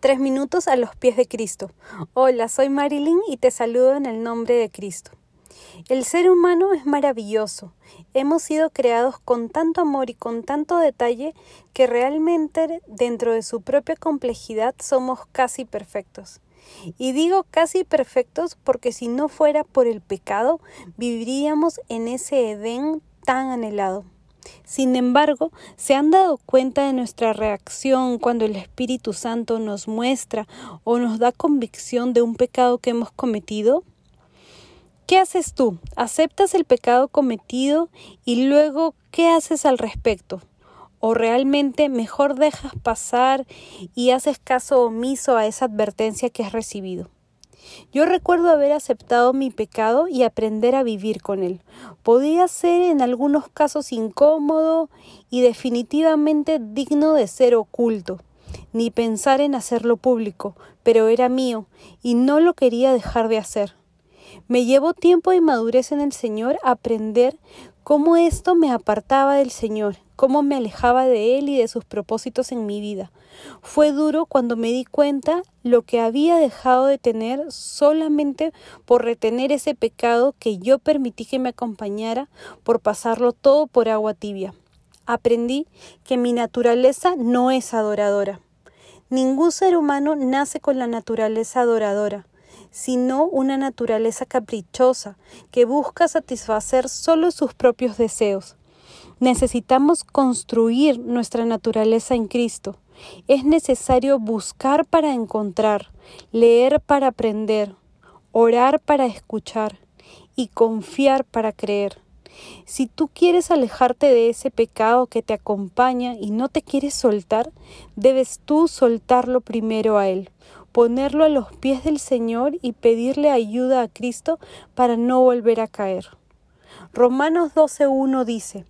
Tres minutos a los pies de Cristo. Hola, soy Marilyn y te saludo en el nombre de Cristo. El ser humano es maravilloso. Hemos sido creados con tanto amor y con tanto detalle que realmente dentro de su propia complejidad somos casi perfectos. Y digo casi perfectos porque si no fuera por el pecado, viviríamos en ese Edén tan anhelado. Sin embargo, ¿se han dado cuenta de nuestra reacción cuando el Espíritu Santo nos muestra o nos da convicción de un pecado que hemos cometido? ¿Qué haces tú? ¿Aceptas el pecado cometido y luego qué haces al respecto? ¿O realmente mejor dejas pasar y haces caso omiso a esa advertencia que has recibido? Yo recuerdo haber aceptado mi pecado y aprender a vivir con él. Podía ser en algunos casos incómodo y definitivamente digno de ser oculto, ni pensar en hacerlo público, pero era mío y no lo quería dejar de hacer. Me llevó tiempo y madurez en el Señor aprender cómo esto me apartaba del Señor, cómo me alejaba de Él y de sus propósitos en mi vida. Fue duro cuando me di cuenta lo que había dejado de tener solamente por retener ese pecado que yo permití que me acompañara, por pasarlo todo por agua tibia. Aprendí que mi naturaleza no es adoradora. Ningún ser humano nace con la naturaleza adoradora sino una naturaleza caprichosa que busca satisfacer solo sus propios deseos. Necesitamos construir nuestra naturaleza en Cristo. Es necesario buscar para encontrar, leer para aprender, orar para escuchar y confiar para creer. Si tú quieres alejarte de ese pecado que te acompaña y no te quieres soltar, debes tú soltarlo primero a Él, ponerlo a los pies del Señor y pedirle ayuda a Cristo para no volver a caer. Romanos 12.1 dice,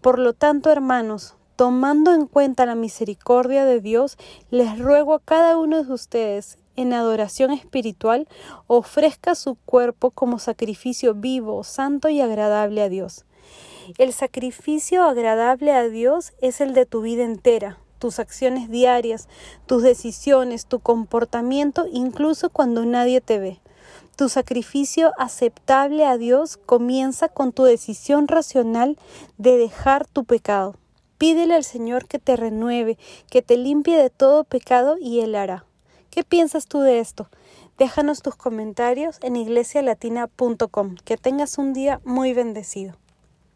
Por lo tanto, hermanos, tomando en cuenta la misericordia de Dios, les ruego a cada uno de ustedes, en adoración espiritual, ofrezca su cuerpo como sacrificio vivo, santo y agradable a Dios. El sacrificio agradable a Dios es el de tu vida entera, tus acciones diarias, tus decisiones, tu comportamiento, incluso cuando nadie te ve. Tu sacrificio aceptable a Dios comienza con tu decisión racional de dejar tu pecado. Pídele al Señor que te renueve, que te limpie de todo pecado y Él hará. ¿Qué piensas tú de esto? Déjanos tus comentarios en iglesialatina.com. Que tengas un día muy bendecido.